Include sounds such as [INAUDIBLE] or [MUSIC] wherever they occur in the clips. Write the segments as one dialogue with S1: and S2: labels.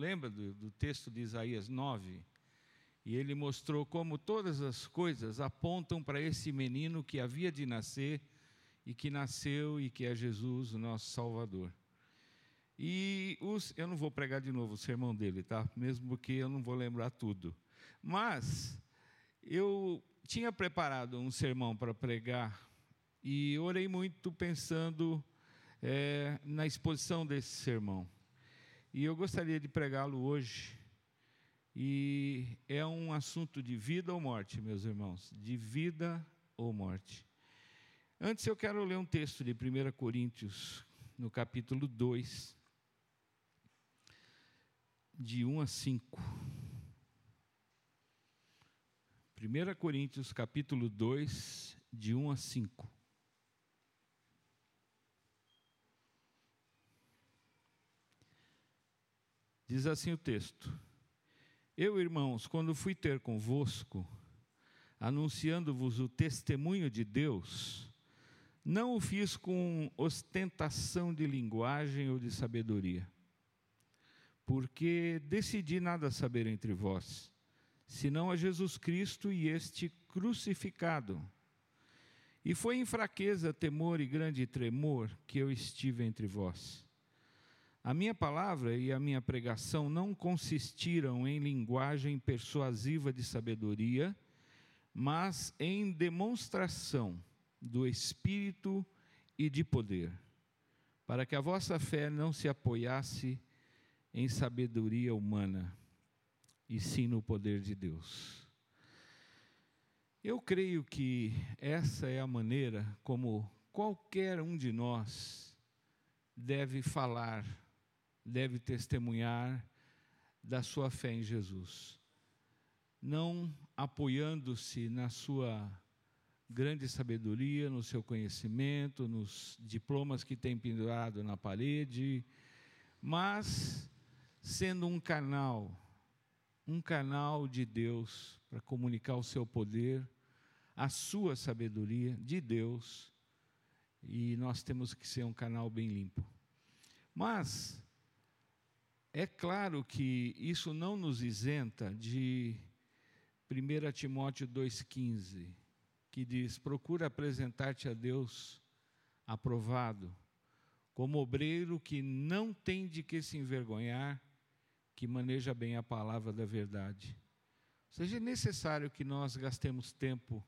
S1: lembra do, do texto de Isaías 9? E ele mostrou como todas as coisas apontam para esse menino que havia de nascer e que nasceu e que é Jesus, o nosso Salvador. E os, eu não vou pregar de novo o sermão dele, tá? Mesmo porque eu não vou lembrar tudo. Mas eu tinha preparado um sermão para pregar e orei muito pensando é, na exposição desse sermão. E eu gostaria de pregá-lo hoje. E é um assunto de vida ou morte, meus irmãos, de vida ou morte. Antes eu quero ler um texto de 1 Coríntios, no capítulo 2, de 1 a 5. 1 Coríntios capítulo 2, de 1 a 5. Diz assim o texto: Eu, irmãos, quando fui ter convosco, anunciando-vos o testemunho de Deus, não o fiz com ostentação de linguagem ou de sabedoria, porque decidi nada saber entre vós senão a Jesus Cristo e este crucificado. E foi em fraqueza, temor e grande tremor que eu estive entre vós. A minha palavra e a minha pregação não consistiram em linguagem persuasiva de sabedoria, mas em demonstração do Espírito e de poder, para que a vossa fé não se apoiasse em sabedoria humana, e sim no poder de Deus. Eu creio que essa é a maneira como qualquer um de nós deve falar, deve testemunhar da sua fé em Jesus. Não apoiando-se na sua grande sabedoria, no seu conhecimento, nos diplomas que tem pendurado na parede, mas sendo um canal um canal de Deus para comunicar o seu poder, a sua sabedoria de Deus, e nós temos que ser um canal bem limpo. Mas, é claro que isso não nos isenta de 1 Timóteo 2,15, que diz: procura apresentar-te a Deus aprovado, como obreiro que não tem de que se envergonhar que maneja bem a palavra da verdade. Ou seja, é necessário que nós gastemos tempo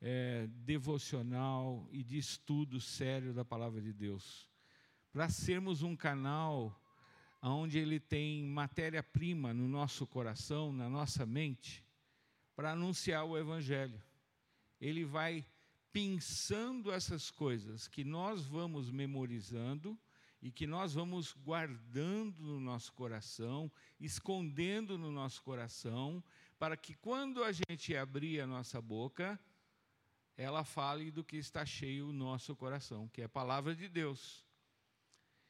S1: é, devocional e de estudo sério da palavra de Deus, para sermos um canal onde ele tem matéria-prima no nosso coração, na nossa mente, para anunciar o Evangelho. Ele vai pensando essas coisas que nós vamos memorizando e que nós vamos guardando no nosso coração, escondendo no nosso coração, para que quando a gente abrir a nossa boca, ela fale do que está cheio o nosso coração, que é a palavra de Deus.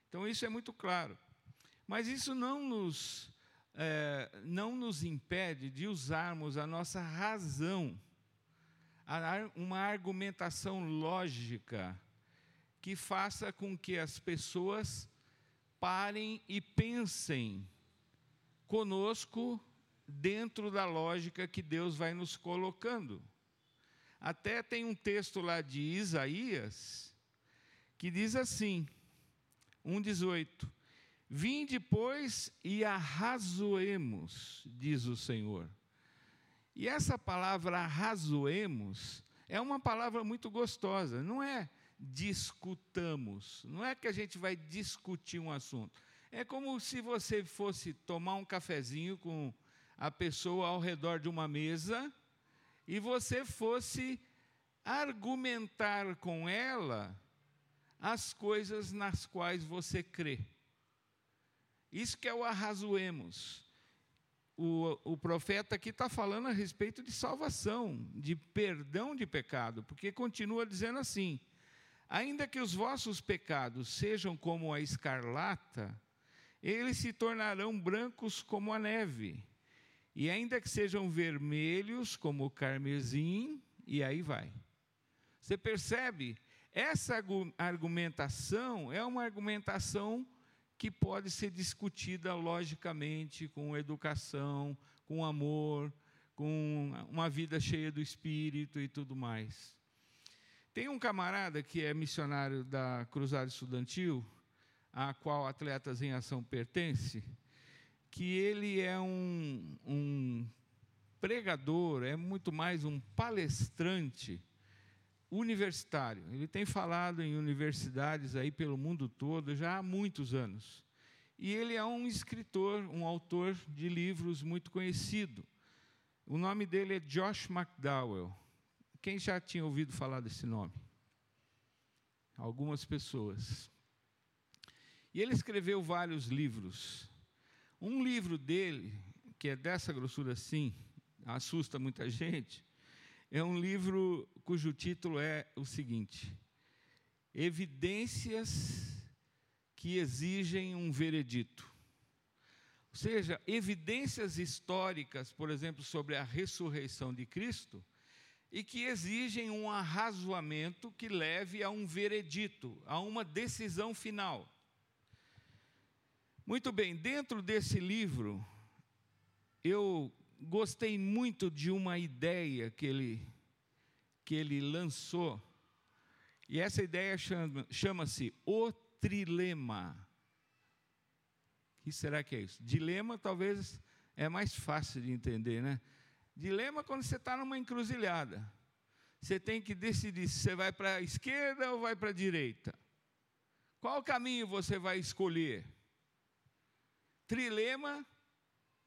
S1: Então isso é muito claro. Mas isso não nos, é, não nos impede de usarmos a nossa razão, uma argumentação lógica que faça com que as pessoas parem e pensem conosco dentro da lógica que Deus vai nos colocando. Até tem um texto lá de Isaías que diz assim, 1,18: Vinde, pois, e arrazoemos, diz o Senhor. E essa palavra arrazoemos é uma palavra muito gostosa, não é discutamos. Não é que a gente vai discutir um assunto. É como se você fosse tomar um cafezinho com a pessoa ao redor de uma mesa e você fosse argumentar com ela as coisas nas quais você crê. Isso que é o arrazoemos. O, o profeta aqui está falando a respeito de salvação, de perdão de pecado, porque continua dizendo assim: Ainda que os vossos pecados sejam como a escarlata, eles se tornarão brancos como a neve. E ainda que sejam vermelhos como o carmesim, e aí vai. Você percebe? Essa argumentação é uma argumentação que pode ser discutida logicamente com educação, com amor, com uma vida cheia do espírito e tudo mais. Tem um camarada que é missionário da Cruzada Estudantil, a qual Atletas em Ação pertence, que ele é um, um pregador, é muito mais um palestrante universitário. Ele tem falado em universidades aí pelo mundo todo já há muitos anos. E ele é um escritor, um autor de livros muito conhecido. O nome dele é Josh McDowell. Quem já tinha ouvido falar desse nome? Algumas pessoas. E ele escreveu vários livros. Um livro dele, que é dessa grossura assim, assusta muita gente, é um livro cujo título é o seguinte: Evidências que exigem um veredito. Ou seja, evidências históricas, por exemplo, sobre a ressurreição de Cristo, e que exigem um arrazoamento que leve a um veredito, a uma decisão final. Muito bem, dentro desse livro, eu gostei muito de uma ideia que ele, que ele lançou, e essa ideia chama-se o trilema. O que será que é isso? Dilema talvez é mais fácil de entender, né? Dilema quando você está numa encruzilhada. Você tem que decidir se você vai para a esquerda ou vai para a direita. Qual caminho você vai escolher? Trilema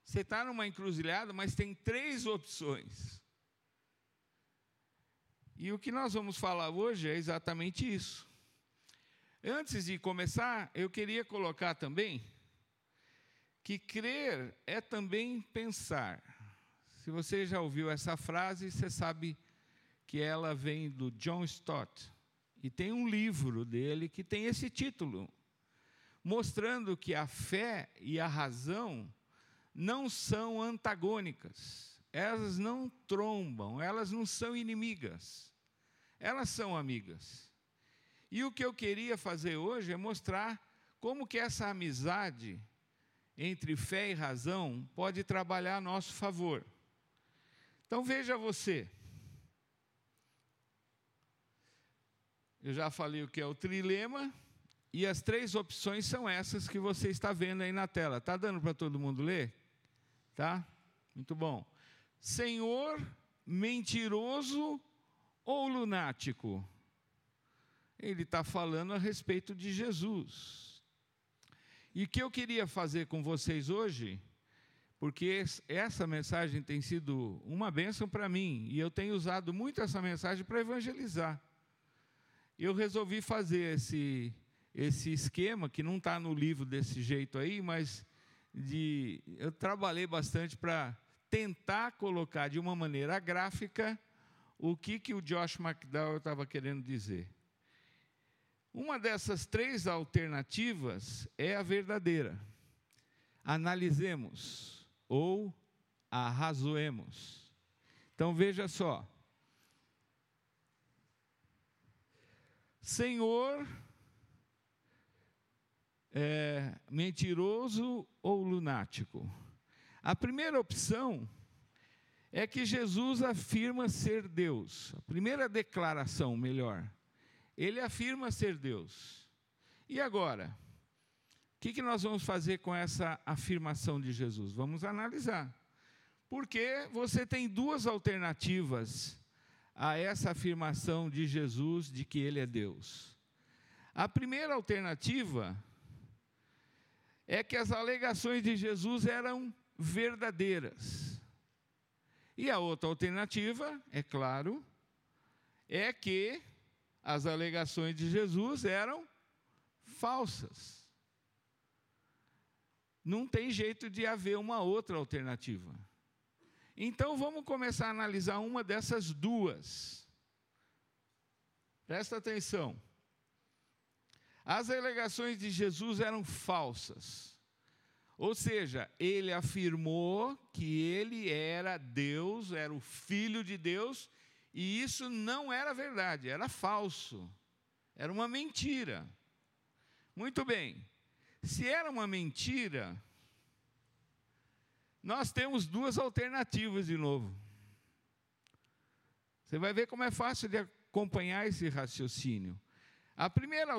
S1: você está numa encruzilhada, mas tem três opções. E o que nós vamos falar hoje é exatamente isso. Antes de começar, eu queria colocar também que crer é também pensar. Se você já ouviu essa frase, você sabe que ela vem do John Stott. E tem um livro dele que tem esse título, mostrando que a fé e a razão não são antagônicas, elas não trombam, elas não são inimigas, elas são amigas. E o que eu queria fazer hoje é mostrar como que essa amizade entre fé e razão pode trabalhar a nosso favor. Então veja você. Eu já falei o que é o trilema, e as três opções são essas que você está vendo aí na tela. Está dando para todo mundo ler? Tá? Muito bom. Senhor mentiroso ou lunático? Ele está falando a respeito de Jesus. E o que eu queria fazer com vocês hoje, porque essa mensagem tem sido uma bênção para mim, e eu tenho usado muito essa mensagem para evangelizar. Eu resolvi fazer esse, esse esquema, que não está no livro desse jeito aí, mas de. Eu trabalhei bastante para tentar colocar de uma maneira gráfica o que, que o Josh McDowell estava querendo dizer. Uma dessas três alternativas é a verdadeira. Analisemos ou arrazoemos. Então veja só. Senhor é, mentiroso ou lunático? A primeira opção é que Jesus afirma ser Deus. A primeira declaração, melhor. Ele afirma ser Deus. E agora? O que, que nós vamos fazer com essa afirmação de Jesus? Vamos analisar. Porque você tem duas alternativas a essa afirmação de Jesus de que ele é Deus. A primeira alternativa é que as alegações de Jesus eram verdadeiras. E a outra alternativa, é claro, é que as alegações de Jesus eram falsas. Não tem jeito de haver uma outra alternativa. Então vamos começar a analisar uma dessas duas. Presta atenção. As alegações de Jesus eram falsas. Ou seja, ele afirmou que ele era Deus, era o filho de Deus, e isso não era verdade, era falso. Era uma mentira. Muito bem. Se era uma mentira, nós temos duas alternativas de novo. Você vai ver como é fácil de acompanhar esse raciocínio. A primeira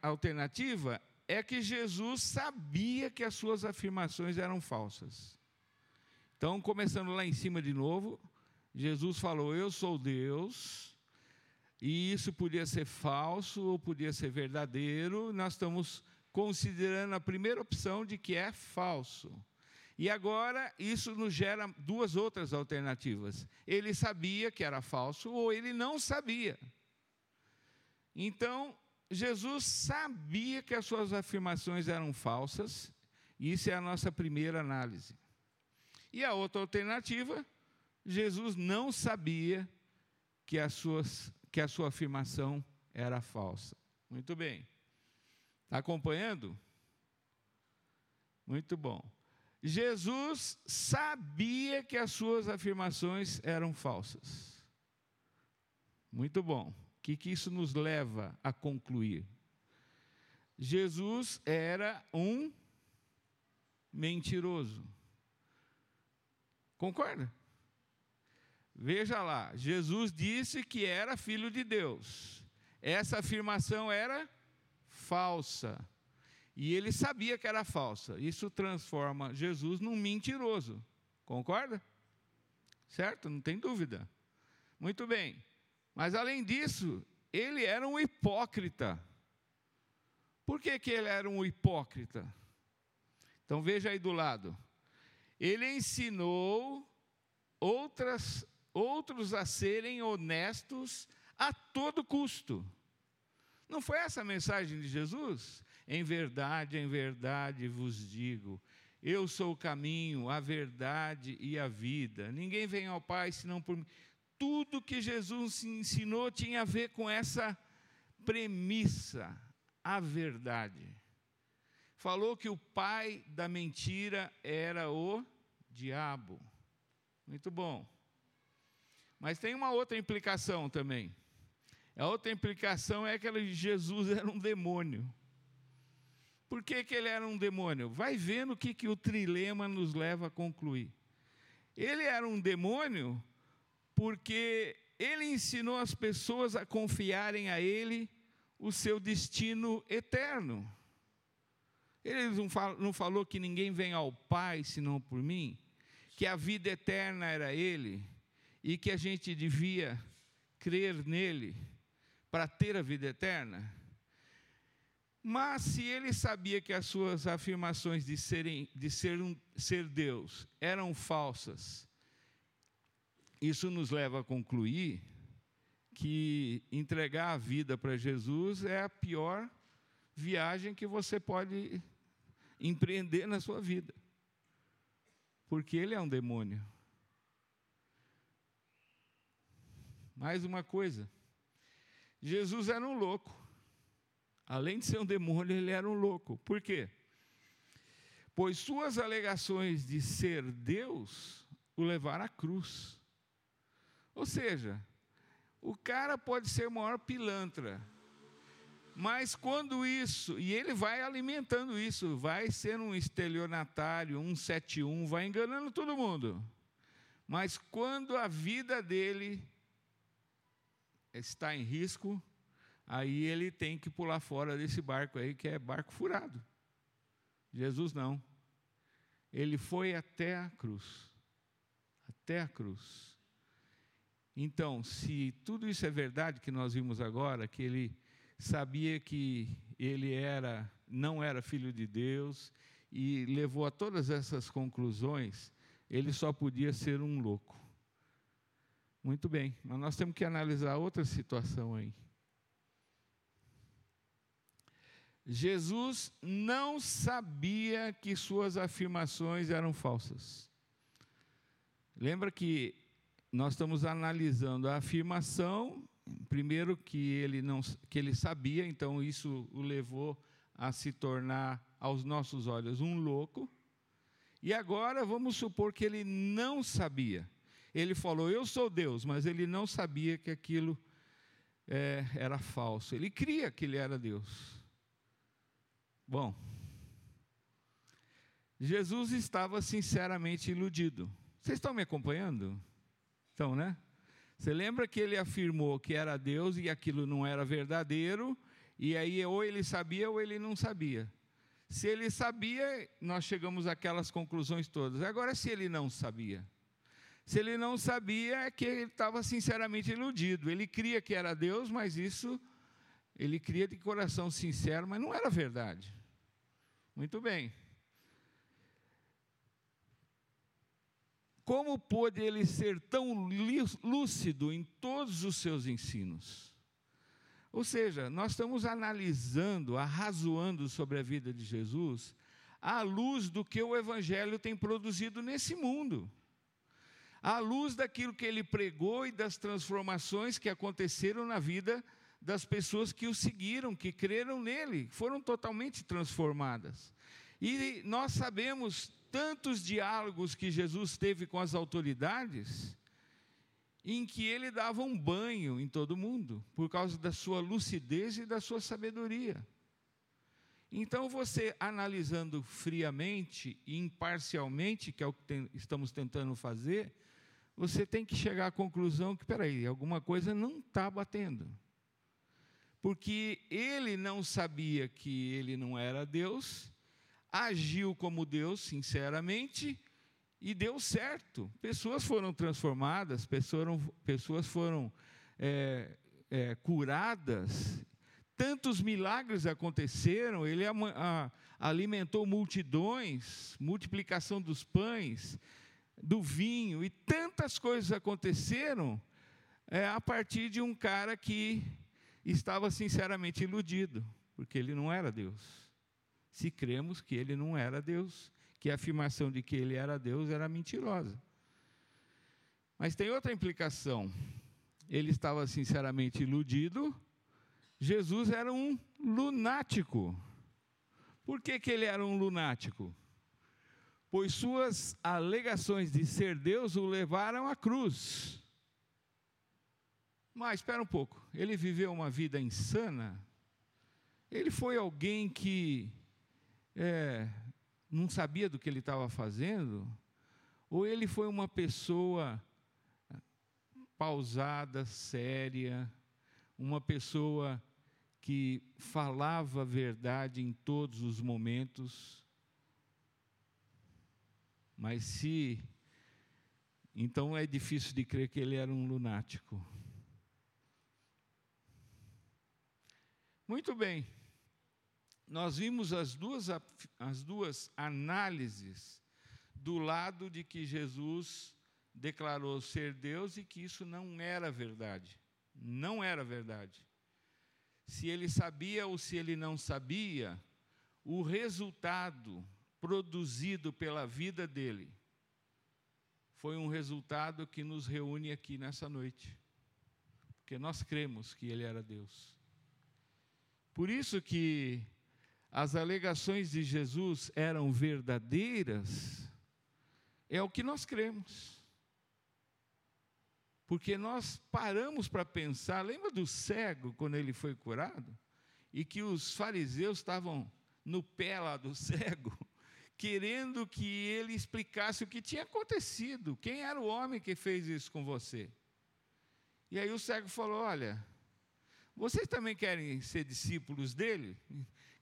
S1: alternativa é que Jesus sabia que as suas afirmações eram falsas. Então, começando lá em cima de novo, Jesus falou: Eu sou Deus, e isso podia ser falso ou podia ser verdadeiro. Nós estamos considerando a primeira opção de que é falso. E agora isso nos gera duas outras alternativas. Ele sabia que era falso ou ele não sabia. Então, Jesus sabia que as suas afirmações eram falsas, e isso é a nossa primeira análise. E a outra alternativa, Jesus não sabia que, as suas, que a sua afirmação era falsa. Muito bem. Está acompanhando? Muito bom. Jesus sabia que as suas afirmações eram falsas. Muito bom. Que, que isso nos leva a concluir? Jesus era um mentiroso. Concorda? Veja lá, Jesus disse que era filho de Deus. Essa afirmação era falsa. E ele sabia que era falsa. Isso transforma Jesus num mentiroso. Concorda? Certo? Não tem dúvida. Muito bem. Mas além disso, ele era um hipócrita. Por que, que ele era um hipócrita? Então veja aí do lado. Ele ensinou outras, outros a serem honestos a todo custo. Não foi essa a mensagem de Jesus? Em verdade, em verdade vos digo: eu sou o caminho, a verdade e a vida. Ninguém vem ao Pai senão por mim. Tudo que Jesus ensinou tinha a ver com essa premissa, a verdade. Falou que o pai da mentira era o diabo. Muito bom. Mas tem uma outra implicação também. A outra implicação é que Jesus era um demônio. Por que, que ele era um demônio? Vai vendo o que, que o trilema nos leva a concluir. Ele era um demônio porque ele ensinou as pessoas a confiarem a ele o seu destino eterno. Ele não falou, que ninguém vem ao Pai senão por mim, que a vida eterna era ele e que a gente devia crer nele para ter a vida eterna. Mas se ele sabia que as suas afirmações de, serem, de ser, um, ser Deus eram falsas, isso nos leva a concluir que entregar a vida para Jesus é a pior viagem que você pode empreender na sua vida. Porque ele é um demônio. Mais uma coisa. Jesus era um louco. Além de ser um demônio, ele era um louco. Por quê? Pois suas alegações de ser Deus o levaram à cruz. Ou seja, o cara pode ser o maior pilantra, mas quando isso, e ele vai alimentando isso, vai ser um estelionatário, um 71, vai enganando todo mundo. Mas quando a vida dele está em risco, aí ele tem que pular fora desse barco aí, que é barco furado. Jesus não. Ele foi até a cruz. Até a cruz. Então, se tudo isso é verdade que nós vimos agora, que ele sabia que ele era não era filho de Deus e levou a todas essas conclusões, ele só podia ser um louco. Muito bem, mas nós temos que analisar outra situação aí. Jesus não sabia que suas afirmações eram falsas. Lembra que nós estamos analisando a afirmação, primeiro que ele não que ele sabia, então isso o levou a se tornar aos nossos olhos um louco. E agora vamos supor que ele não sabia. Ele falou: "Eu sou Deus", mas ele não sabia que aquilo é, era falso. Ele cria que ele era Deus. Bom, Jesus estava sinceramente iludido. Vocês estão me acompanhando? Então, né? Você lembra que ele afirmou que era Deus e aquilo não era verdadeiro, e aí ou ele sabia ou ele não sabia. Se ele sabia, nós chegamos àquelas conclusões todas. Agora, se ele não sabia, se ele não sabia, é que ele estava sinceramente iludido. Ele cria que era Deus, mas isso ele cria de coração sincero, mas não era verdade. Muito bem. Como pôde ele ser tão lúcido em todos os seus ensinos? Ou seja, nós estamos analisando, arrazoando sobre a vida de Jesus à luz do que o Evangelho tem produzido nesse mundo, à luz daquilo que ele pregou e das transformações que aconteceram na vida das pessoas que o seguiram, que creram nele, foram totalmente transformadas. E nós sabemos tantos diálogos que Jesus teve com as autoridades, em que ele dava um banho em todo mundo, por causa da sua lucidez e da sua sabedoria. Então, você analisando friamente e imparcialmente, que é o que tem, estamos tentando fazer, você tem que chegar à conclusão que, peraí, alguma coisa não está batendo. Porque ele não sabia que ele não era Deus, agiu como Deus, sinceramente, e deu certo. Pessoas foram transformadas, pessoas, pessoas foram é, é, curadas, tantos milagres aconteceram, ele alimentou multidões, multiplicação dos pães, do vinho, e tantas coisas aconteceram é, a partir de um cara que estava sinceramente iludido, porque ele não era Deus se cremos que ele não era Deus, que a afirmação de que ele era Deus era mentirosa. Mas tem outra implicação. Ele estava sinceramente iludido, Jesus era um lunático. Por que, que ele era um lunático? Pois suas alegações de ser Deus o levaram à cruz. Mas espera um pouco, ele viveu uma vida insana? Ele foi alguém que é, não sabia do que ele estava fazendo, ou ele foi uma pessoa pausada, séria, uma pessoa que falava a verdade em todos os momentos. Mas se. Então é difícil de crer que ele era um lunático. Muito bem nós vimos as duas, as duas análises do lado de que Jesus declarou ser Deus e que isso não era verdade. Não era verdade. Se ele sabia ou se ele não sabia, o resultado produzido pela vida dele foi um resultado que nos reúne aqui nessa noite. Porque nós cremos que ele era Deus. Por isso que as alegações de Jesus eram verdadeiras, é o que nós cremos. Porque nós paramos para pensar, lembra do cego quando ele foi curado? E que os fariseus estavam no pé lá do [LAUGHS] cego, querendo que ele explicasse o que tinha acontecido, quem era o homem que fez isso com você. E aí o cego falou: Olha, vocês também querem ser discípulos dele?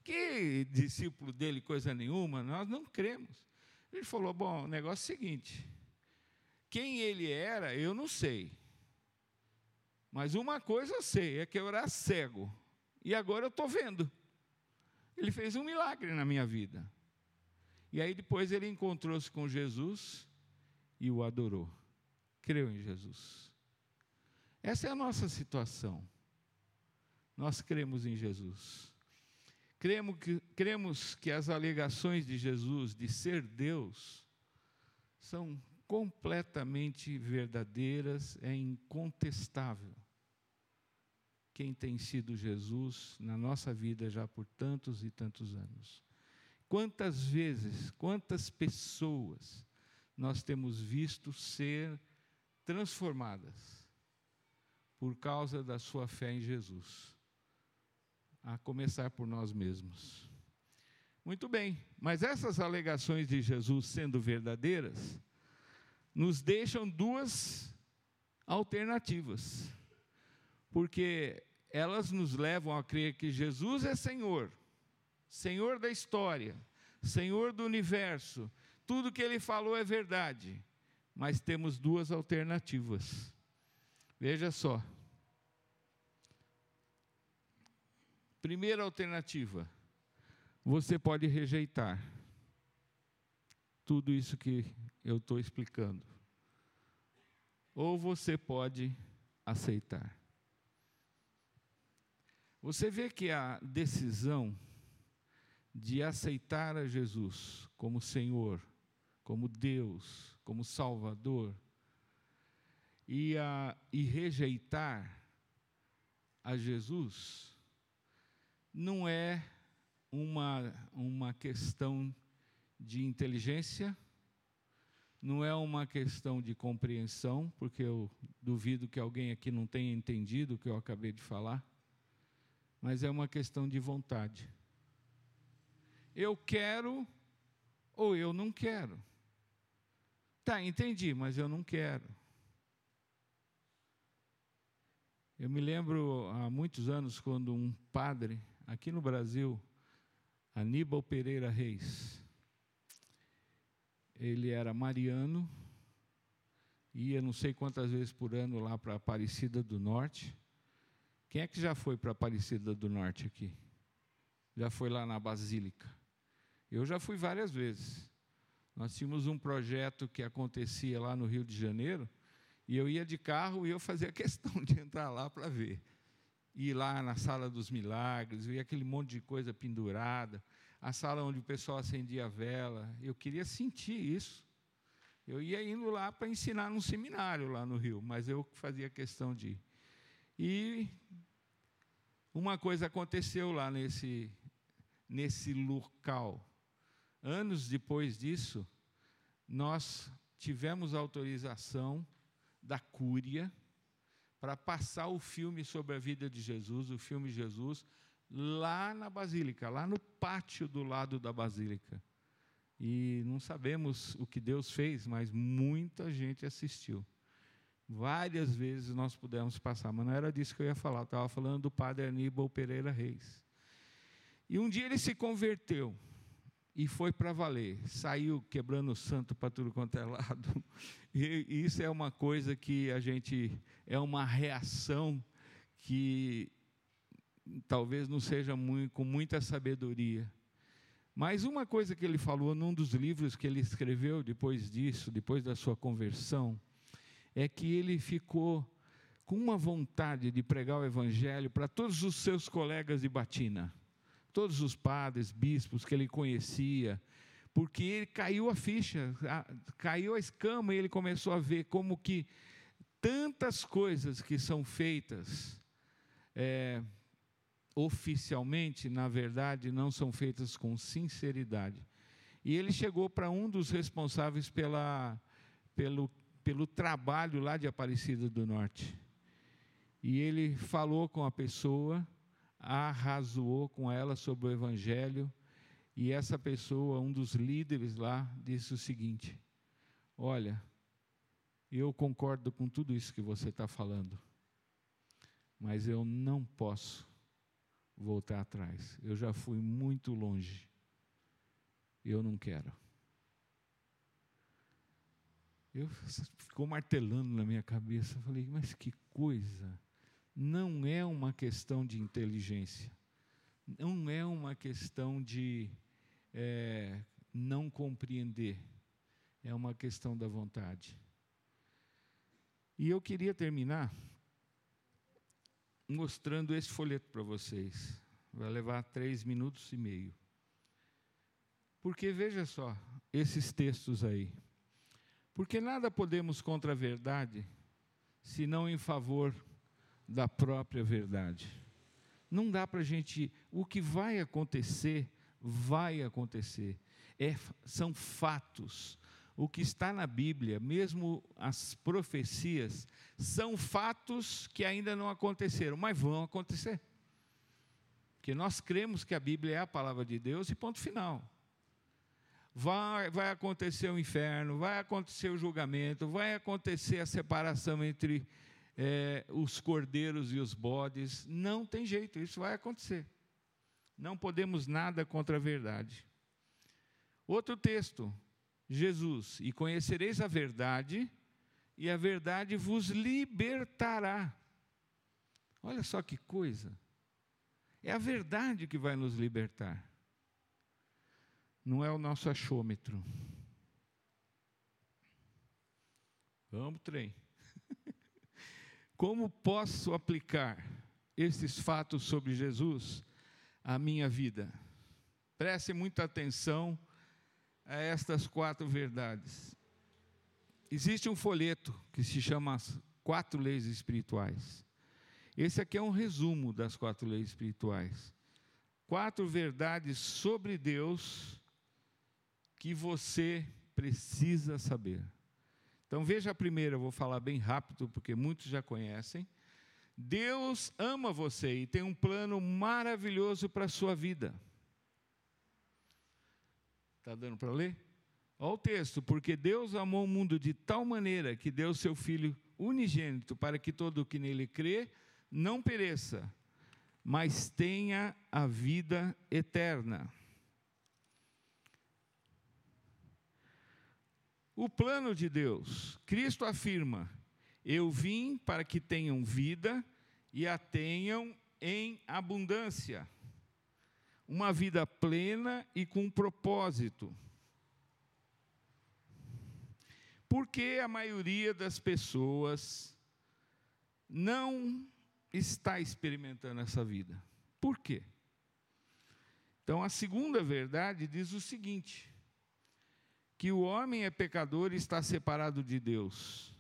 S1: Que discípulo dele, coisa nenhuma, nós não cremos. Ele falou: Bom, o negócio é o seguinte: quem ele era, eu não sei. Mas uma coisa eu sei: é que eu era cego. E agora eu estou vendo. Ele fez um milagre na minha vida. E aí depois ele encontrou-se com Jesus e o adorou. Creu em Jesus. Essa é a nossa situação. Nós cremos em Jesus. Cremos que, cremos que as alegações de Jesus de ser Deus são completamente verdadeiras, é incontestável. Quem tem sido Jesus na nossa vida já por tantos e tantos anos. Quantas vezes, quantas pessoas nós temos visto ser transformadas por causa da sua fé em Jesus? A começar por nós mesmos. Muito bem, mas essas alegações de Jesus sendo verdadeiras, nos deixam duas alternativas. Porque elas nos levam a crer que Jesus é Senhor, Senhor da história, Senhor do universo, tudo que ele falou é verdade, mas temos duas alternativas. Veja só. Primeira alternativa, você pode rejeitar tudo isso que eu estou explicando. Ou você pode aceitar. Você vê que a decisão de aceitar a Jesus como Senhor, como Deus, como Salvador, e, a, e rejeitar a Jesus, não é uma, uma questão de inteligência, não é uma questão de compreensão, porque eu duvido que alguém aqui não tenha entendido o que eu acabei de falar mas é uma questão de vontade. Eu quero ou eu não quero. Tá, entendi, mas eu não quero. Eu me lembro há muitos anos quando um padre aqui no Brasil, Aníbal Pereira Reis, ele era mariano, ia não sei quantas vezes por ano lá para Aparecida do Norte, quem é que já foi para Aparecida do Norte aqui? Já foi lá na Basílica? Eu já fui várias vezes. Nós tínhamos um projeto que acontecia lá no Rio de Janeiro, e eu ia de carro e eu fazia [LAUGHS] questão de entrar lá para ver. Ir lá na sala dos milagres, ver aquele monte de coisa pendurada, a sala onde o pessoal acendia a vela. Eu queria sentir isso. Eu ia indo lá para ensinar num seminário lá no Rio, mas eu fazia questão de ir. E uma coisa aconteceu lá nesse, nesse local. Anos depois disso, nós tivemos autorização da Cúria para passar o filme sobre a vida de Jesus, o filme Jesus, lá na Basílica, lá no pátio do lado da Basílica. E não sabemos o que Deus fez, mas muita gente assistiu. Várias vezes nós pudemos passar, mas não era disso que eu ia falar, eu estava falando do padre Aníbal Pereira Reis. E um dia ele se converteu e foi para valer, saiu quebrando o santo para tudo quanto é lado. [LAUGHS] E isso é uma coisa que a gente, é uma reação que talvez não seja muito, com muita sabedoria. Mas uma coisa que ele falou num dos livros que ele escreveu depois disso, depois da sua conversão, é que ele ficou com uma vontade de pregar o evangelho para todos os seus colegas de batina, todos os padres, bispos que ele conhecia, porque ele caiu a ficha, caiu a escama e ele começou a ver como que tantas coisas que são feitas é, oficialmente, na verdade, não são feitas com sinceridade. E ele chegou para um dos responsáveis pela, pelo pelo trabalho lá de Aparecida do Norte. E ele falou com a pessoa, arrazoou com ela sobre o Evangelho, e essa pessoa, um dos líderes lá, disse o seguinte: Olha, eu concordo com tudo isso que você está falando, mas eu não posso voltar atrás. Eu já fui muito longe. Eu não quero. Eu ficou martelando na minha cabeça. Falei, mas que coisa! Não é uma questão de inteligência, não é uma questão de é, não compreender, é uma questão da vontade. E eu queria terminar mostrando esse folheto para vocês. Vai levar três minutos e meio. Porque veja só, esses textos aí. Porque nada podemos contra a verdade, senão em favor da própria verdade. Não dá para a gente. O que vai acontecer, vai acontecer. É, são fatos. O que está na Bíblia, mesmo as profecias, são fatos que ainda não aconteceram, mas vão acontecer. Porque nós cremos que a Bíblia é a palavra de Deus e ponto final. Vai, vai acontecer o inferno, vai acontecer o julgamento, vai acontecer a separação entre é, os cordeiros e os bodes. Não tem jeito, isso vai acontecer. Não podemos nada contra a verdade. Outro texto, Jesus, e conhecereis a verdade, e a verdade vos libertará. Olha só que coisa. É a verdade que vai nos libertar. Não é o nosso achômetro. Vamos, trem. Como posso aplicar esses fatos sobre Jesus à minha vida? Preste muita atenção a estas quatro verdades. Existe um folheto que se chama As Quatro Leis Espirituais. Esse aqui é um resumo das quatro leis espirituais. Quatro verdades sobre Deus que você precisa saber. Então veja a primeira, eu vou falar bem rápido, porque muitos já conhecem. Deus ama você e tem um plano maravilhoso para a sua vida. Está dando para ler? Olha o texto, porque Deus amou o mundo de tal maneira que deu seu Filho unigênito para que todo o que nele crê não pereça, mas tenha a vida eterna. O plano de Deus, Cristo afirma: Eu vim para que tenham vida e a tenham em abundância. Uma vida plena e com propósito. Porque a maioria das pessoas não está experimentando essa vida. Por quê? Então, a segunda verdade diz o seguinte: que o homem é pecador e está separado de Deus.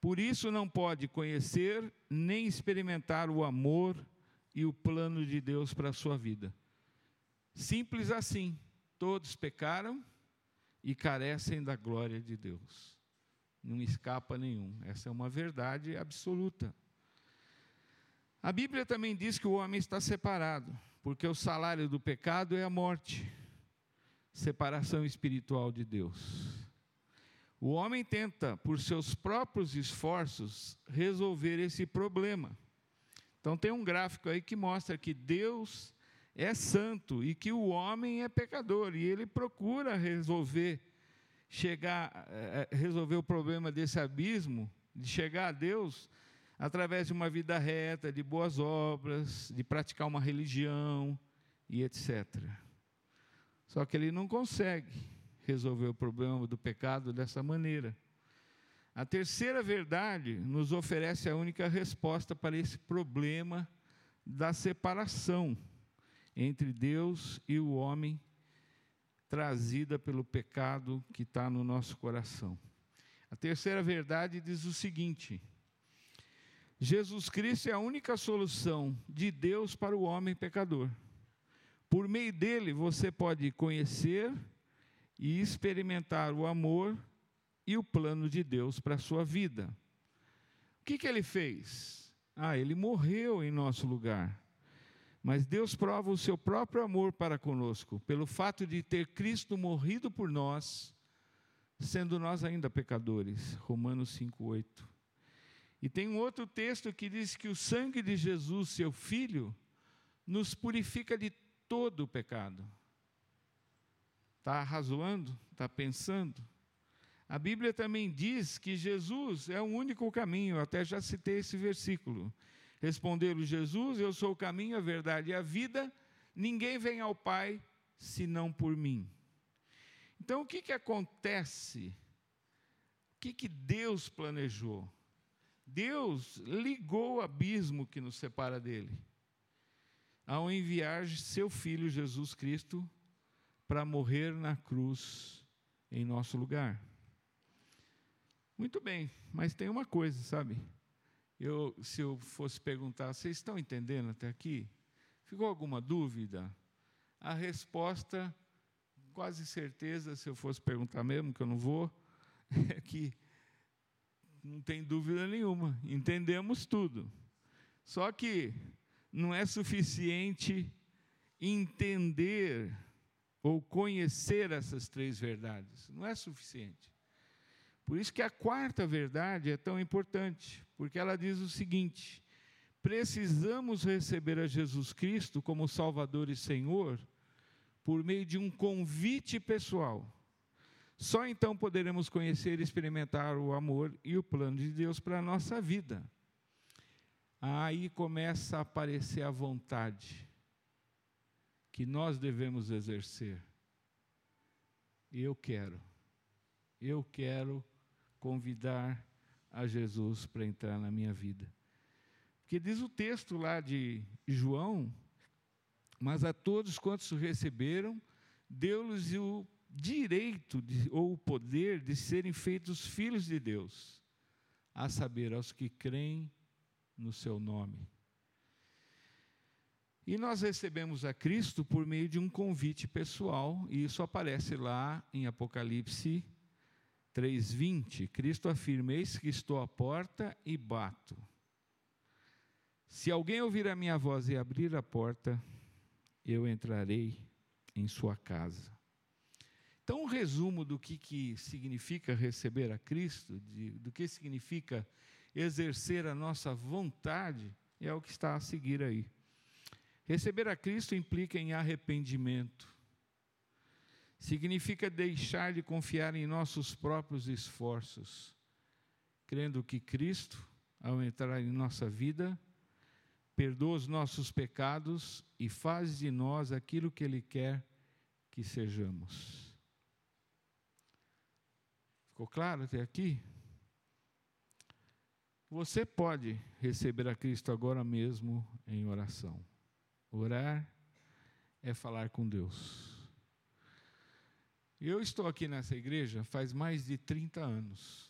S1: Por isso não pode conhecer nem experimentar o amor e o plano de Deus para a sua vida. Simples assim. Todos pecaram e carecem da glória de Deus não escapa nenhum. Essa é uma verdade absoluta. A Bíblia também diz que o homem está separado, porque o salário do pecado é a morte separação espiritual de Deus. O homem tenta, por seus próprios esforços, resolver esse problema. Então, tem um gráfico aí que mostra que Deus é santo e que o homem é pecador, e ele procura resolver chegar, é, resolver o problema desse abismo, de chegar a Deus através de uma vida reta, de boas obras, de praticar uma religião e etc. Só que ele não consegue resolver o problema do pecado dessa maneira. A terceira verdade nos oferece a única resposta para esse problema da separação entre Deus e o homem trazida pelo pecado que está no nosso coração. A terceira verdade diz o seguinte: Jesus Cristo é a única solução de Deus para o homem pecador. Por meio dele você pode conhecer e experimentar o amor e o plano de Deus para a sua vida. O que, que ele fez? Ah, ele morreu em nosso lugar. Mas Deus prova o seu próprio amor para conosco, pelo fato de ter Cristo morrido por nós, sendo nós ainda pecadores. Romanos 5,8. E tem um outro texto que diz que o sangue de Jesus, seu Filho, nos purifica de todo o pecado. Está razoando? Está pensando? A Bíblia também diz que Jesus é o único caminho, eu até já citei esse versículo. Respondeu-lhe Jesus: Eu sou o caminho, a verdade e a vida. Ninguém vem ao Pai senão por mim. Então, o que, que acontece? O que, que Deus planejou? Deus ligou o abismo que nos separa dele, ao enviar seu Filho Jesus Cristo para morrer na cruz em nosso lugar. Muito bem, mas tem uma coisa, sabe? Eu, se eu fosse perguntar, vocês estão entendendo até aqui? Ficou alguma dúvida? A resposta, quase certeza, se eu fosse perguntar mesmo, que eu não vou, [LAUGHS] é que não tem dúvida nenhuma, entendemos tudo. Só que não é suficiente entender ou conhecer essas três verdades. Não é suficiente. Por isso que a quarta verdade é tão importante, porque ela diz o seguinte: precisamos receber a Jesus Cristo como Salvador e Senhor por meio de um convite pessoal. Só então poderemos conhecer e experimentar o amor e o plano de Deus para a nossa vida. Aí começa a aparecer a vontade que nós devemos exercer. Eu quero, eu quero convidar a Jesus para entrar na minha vida. Porque diz o texto lá de João, mas a todos quantos receberam, deu-lhes o direito de, ou o poder de serem feitos filhos de Deus, a saber, aos que creem no seu nome. E nós recebemos a Cristo por meio de um convite pessoal, e isso aparece lá em Apocalipse 3:20. Cristo afirma: Eis que estou à porta e bato. Se alguém ouvir a minha voz e abrir a porta, eu entrarei em sua casa. Então, um resumo do que, que significa receber a Cristo, de, do que significa exercer a nossa vontade, é o que está a seguir aí. Receber a Cristo implica em arrependimento. Significa deixar de confiar em nossos próprios esforços, crendo que Cristo, ao entrar em nossa vida, perdoa os nossos pecados e faz de nós aquilo que Ele quer que sejamos. Ficou claro até aqui? Você pode receber a Cristo agora mesmo em oração. Orar é falar com Deus. Eu estou aqui nessa igreja faz mais de 30 anos.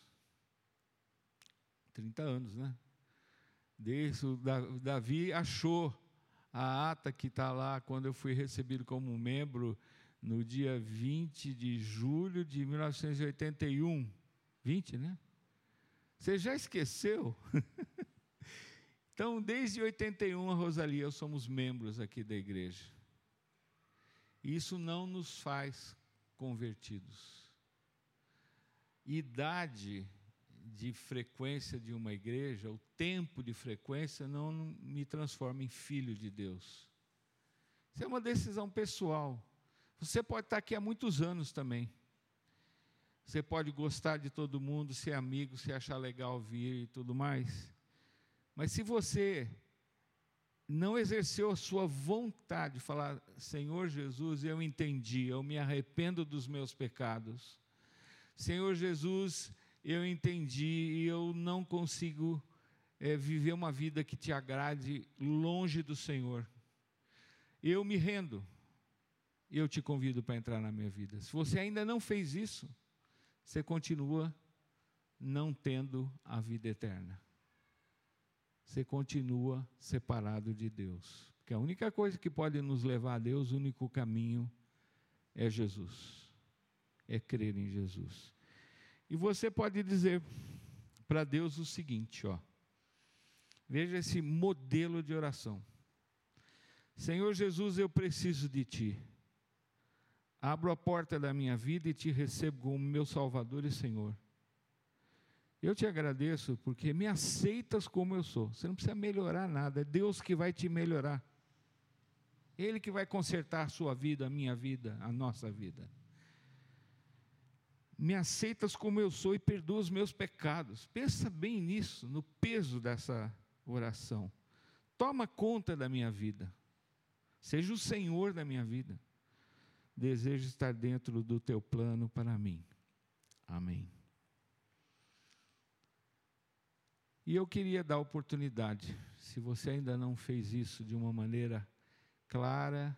S1: 30 anos, né? Desde o Davi achou a ata que está lá quando eu fui recebido como membro no dia 20 de julho de 1981. 20, né? Você já esqueceu? [LAUGHS] Então, desde 81, a Rosalia e eu somos membros aqui da igreja. Isso não nos faz convertidos. Idade de frequência de uma igreja, o tempo de frequência, não me transforma em filho de Deus. Isso é uma decisão pessoal. Você pode estar aqui há muitos anos também. Você pode gostar de todo mundo, ser amigo, se achar legal vir e tudo mais. Mas se você não exerceu a sua vontade de falar, Senhor Jesus, eu entendi, eu me arrependo dos meus pecados. Senhor Jesus, eu entendi e eu não consigo é, viver uma vida que te agrade longe do Senhor. Eu me rendo eu te convido para entrar na minha vida. Se você ainda não fez isso, você continua não tendo a vida eterna você continua separado de Deus. Porque a única coisa que pode nos levar a Deus, o único caminho é Jesus. É crer em Jesus. E você pode dizer para Deus o seguinte, ó. Veja esse modelo de oração. Senhor Jesus, eu preciso de ti. Abro a porta da minha vida e te recebo como meu Salvador e Senhor. Eu te agradeço porque me aceitas como eu sou. Você não precisa melhorar nada, é Deus que vai te melhorar. Ele que vai consertar a sua vida, a minha vida, a nossa vida. Me aceitas como eu sou e perdoa os meus pecados. Pensa bem nisso, no peso dessa oração. Toma conta da minha vida. Seja o Senhor da minha vida. Desejo estar dentro do teu plano para mim. Amém. E eu queria dar oportunidade, se você ainda não fez isso de uma maneira clara,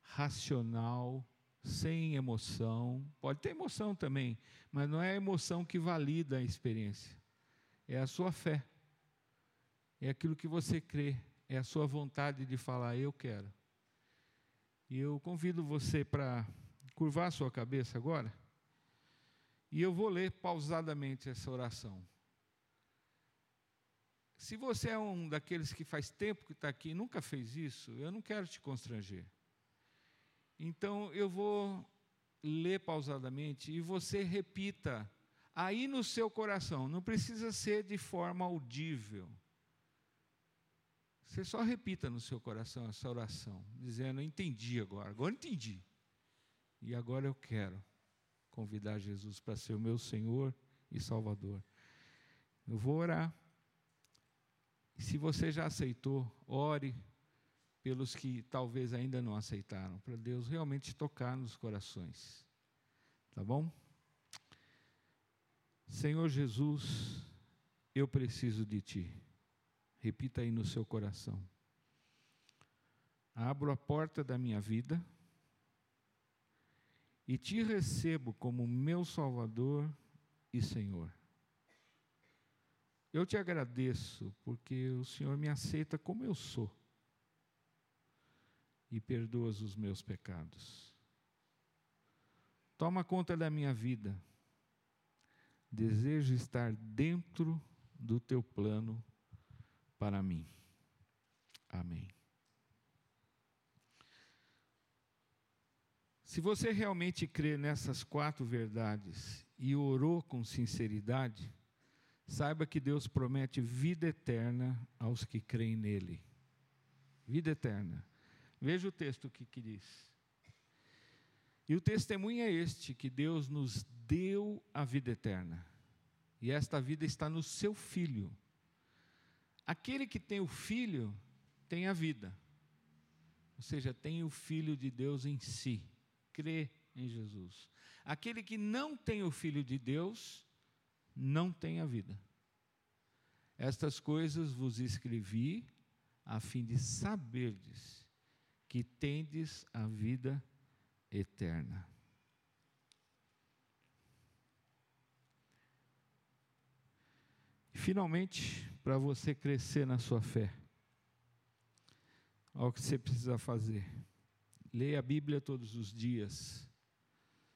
S1: racional, sem emoção, pode ter emoção também, mas não é a emoção que valida a experiência, é a sua fé, é aquilo que você crê, é a sua vontade de falar, eu quero. E eu convido você para curvar sua cabeça agora, e eu vou ler pausadamente essa oração. se você é um daqueles que faz tempo que está aqui e nunca fez isso, eu não quero te constranger. Então eu vou ler pausadamente e você repita aí no seu coração, não precisa ser de forma audível. Você só repita no seu coração essa oração, dizendo: Entendi agora, agora entendi. E agora eu quero convidar Jesus para ser o meu Senhor e Salvador. Eu vou orar. E se você já aceitou, ore pelos que talvez ainda não aceitaram, para Deus realmente tocar nos corações. Tá bom? Senhor Jesus, eu preciso de Ti. Repita aí no seu coração. Abro a porta da minha vida e te recebo como meu Salvador e Senhor. Eu te agradeço porque o Senhor me aceita como eu sou e perdoas os meus pecados. Toma conta da minha vida. Desejo estar dentro do teu plano para mim. Amém. Se você realmente crê nessas quatro verdades e orou com sinceridade, saiba que Deus promete vida eterna aos que creem nele. Vida eterna. Veja o texto que, que diz. E o testemunho é este: que Deus nos deu a vida eterna. E esta vida está no seu Filho. Aquele que tem o filho tem a vida. Ou seja, tem o filho de Deus em si, crê em Jesus. Aquele que não tem o filho de Deus não tem a vida. Estas coisas vos escrevi a fim de saberdes que tendes a vida eterna. Finalmente, para você crescer na sua fé. Olha o que você precisa fazer. Leia a Bíblia todos os dias.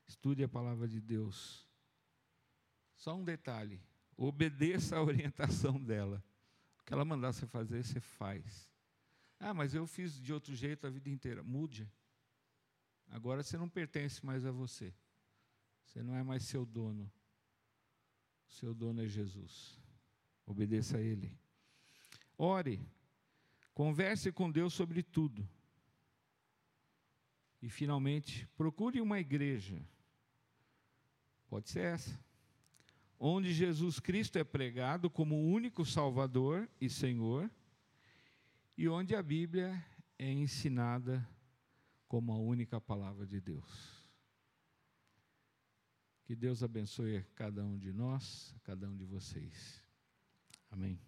S1: Estude a palavra de Deus. Só um detalhe: obedeça a [LAUGHS] orientação dela. O que ela mandar você fazer, você faz. Ah, mas eu fiz de outro jeito a vida inteira. Mude. Agora você não pertence mais a você. Você não é mais seu dono. Seu dono é Jesus. Obedeça a Ele. Ore. Converse com Deus sobre tudo. E, finalmente, procure uma igreja. Pode ser essa. Onde Jesus Cristo é pregado como único Salvador e Senhor. E onde a Bíblia é ensinada como a única palavra de Deus. Que Deus abençoe cada um de nós, cada um de vocês. Amém.